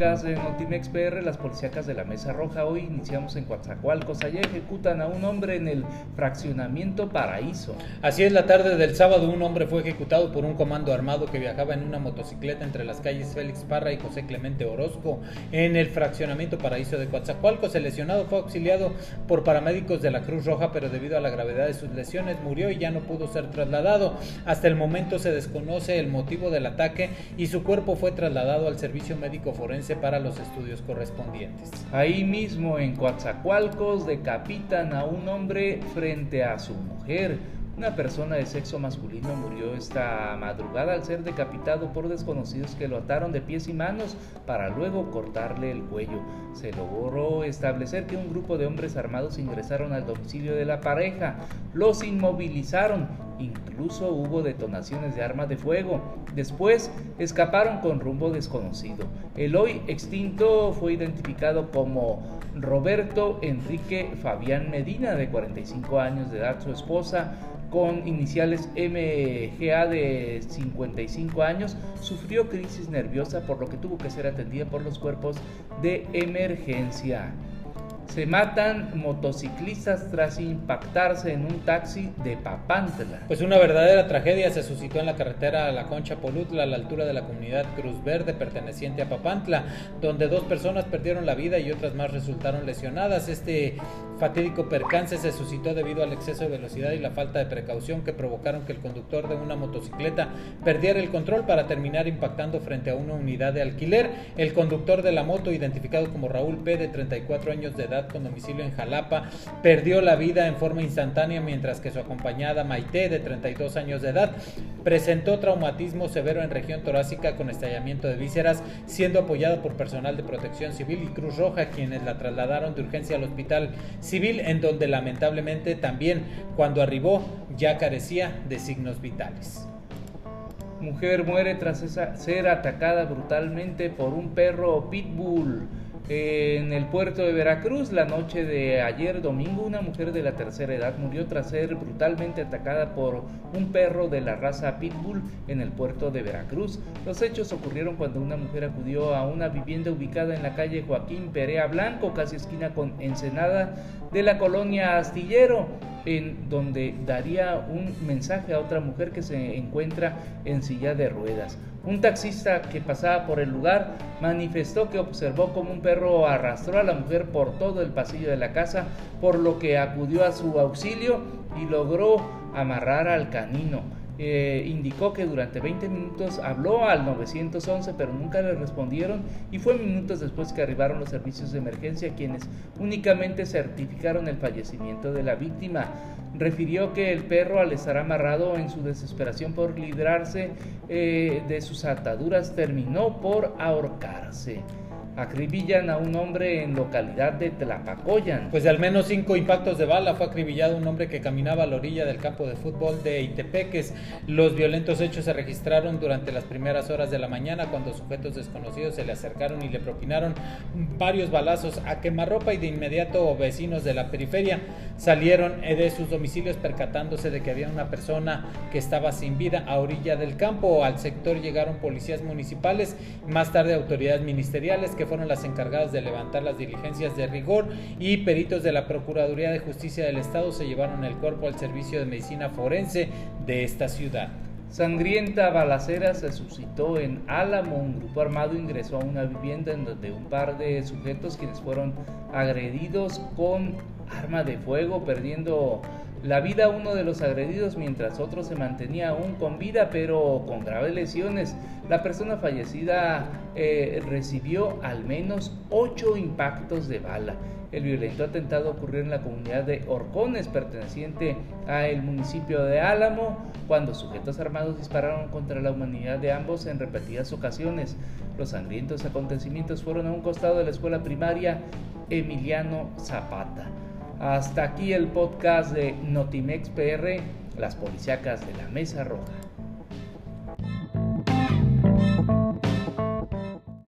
podcast de Notimex PR, las policíacas de la Mesa Roja. Hoy iniciamos en Coatzacoalcos. Allá ejecutan a un hombre en el fraccionamiento Paraíso. Así es, la tarde del sábado un hombre fue ejecutado por un comando armado que viajaba en una motocicleta entre las calles Félix Parra y José Clemente Orozco en el fraccionamiento Paraíso de Coatzacoalcos. El lesionado fue auxiliado por paramédicos de la Cruz Roja, pero debido a la gravedad de sus lesiones murió y ya no pudo ser trasladado. Hasta el momento se desconoce el motivo del ataque y su cuerpo fue trasladado al servicio médico forense para los estudios correspondientes. Ahí mismo en Coatzacoalcos decapitan a un hombre frente a su mujer. Una persona de sexo masculino murió esta madrugada al ser decapitado por desconocidos que lo ataron de pies y manos para luego cortarle el cuello. Se logró establecer que un grupo de hombres armados ingresaron al domicilio de la pareja, los inmovilizaron, incluso hubo detonaciones de armas de fuego. Después escaparon con rumbo desconocido. El hoy extinto fue identificado como Roberto Enrique Fabián Medina, de 45 años de edad, su esposa con iniciales MGA de 55 años, sufrió crisis nerviosa por lo que tuvo que ser atendida por los cuerpos de emergencia. Se matan motociclistas tras impactarse en un taxi de Papantla. Pues una verdadera tragedia se suscitó en la carretera a La Concha Polutla, a la altura de la comunidad Cruz Verde perteneciente a Papantla, donde dos personas perdieron la vida y otras más resultaron lesionadas. Este fatídico percance se suscitó debido al exceso de velocidad y la falta de precaución que provocaron que el conductor de una motocicleta perdiera el control para terminar impactando frente a una unidad de alquiler. El conductor de la moto, identificado como Raúl P., de 34 años de edad, con domicilio en Jalapa, perdió la vida en forma instantánea mientras que su acompañada Maite, de 32 años de edad, presentó traumatismo severo en región torácica con estallamiento de vísceras, siendo apoyada por personal de protección civil y Cruz Roja, quienes la trasladaron de urgencia al hospital civil, en donde lamentablemente también cuando arribó ya carecía de signos vitales. Mujer muere tras ser atacada brutalmente por un perro pitbull. En el puerto de Veracruz, la noche de ayer domingo, una mujer de la tercera edad murió tras ser brutalmente atacada por un perro de la raza Pitbull en el puerto de Veracruz. Los hechos ocurrieron cuando una mujer acudió a una vivienda ubicada en la calle Joaquín Perea Blanco, casi esquina con Ensenada, de la colonia Astillero en donde daría un mensaje a otra mujer que se encuentra en silla de ruedas. Un taxista que pasaba por el lugar manifestó que observó como un perro arrastró a la mujer por todo el pasillo de la casa, por lo que acudió a su auxilio y logró amarrar al canino. Eh, indicó que durante 20 minutos habló al 911 pero nunca le respondieron y fue minutos después que arribaron los servicios de emergencia quienes únicamente certificaron el fallecimiento de la víctima. Refirió que el perro al estar amarrado en su desesperación por librarse eh, de sus ataduras terminó por ahorcarse acribillan a un hombre en localidad de Tlapacoyan. Pues de al menos cinco impactos de bala fue acribillado un hombre que caminaba a la orilla del campo de fútbol de Itepeques. Los violentos hechos se registraron durante las primeras horas de la mañana cuando sujetos desconocidos se le acercaron y le propinaron varios balazos a quemarropa y de inmediato vecinos de la periferia salieron de sus domicilios percatándose de que había una persona que estaba sin vida a orilla del campo. Al sector llegaron policías municipales, más tarde autoridades ministeriales que fueron las encargadas de levantar las diligencias de rigor y peritos de la Procuraduría de Justicia del Estado se llevaron el cuerpo al servicio de medicina forense de esta ciudad. you that. Sangrienta balacera se suscitó en Álamo. Un grupo armado ingresó a una vivienda en donde un par de sujetos quienes fueron agredidos con arma de fuego, perdiendo la vida uno de los agredidos mientras otro se mantenía aún con vida pero con graves lesiones. La persona fallecida eh, recibió al menos ocho impactos de bala. El violento atentado ocurrió en la comunidad de Orcones, perteneciente al municipio de Álamo, cuando sujetos dispararon contra la humanidad de ambos en repetidas ocasiones. Los sangrientos acontecimientos fueron a un costado de la escuela primaria Emiliano Zapata. Hasta aquí el podcast de Notimex PR, las policíacas de la Mesa Roja.